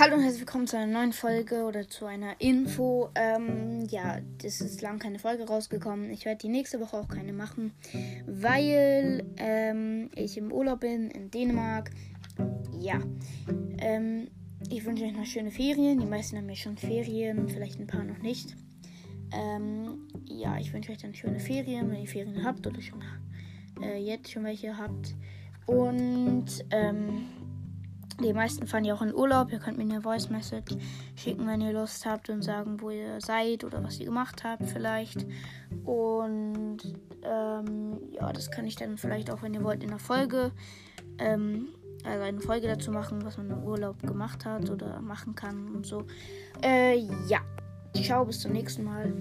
Hallo und herzlich willkommen zu einer neuen Folge oder zu einer Info. Ähm, ja, es ist lang keine Folge rausgekommen. Ich werde die nächste Woche auch keine machen, weil ähm, ich im Urlaub bin in Dänemark. Ja, ähm, ich wünsche euch noch schöne Ferien. Die meisten haben ja schon Ferien, vielleicht ein paar noch nicht. Ähm, ja, ich wünsche euch dann schöne Ferien, wenn ihr Ferien habt oder schon äh, jetzt schon welche habt. Und ähm, die meisten fahren ja auch in Urlaub. Ihr könnt mir eine Voice Message schicken, wenn ihr Lust habt und sagen, wo ihr seid oder was ihr gemacht habt vielleicht. Und ähm, ja, das kann ich dann vielleicht auch, wenn ihr wollt, in der Folge, ähm, also eine Folge dazu machen, was man im Urlaub gemacht hat oder machen kann und so. Äh, ja. Ciao, bis zum nächsten Mal.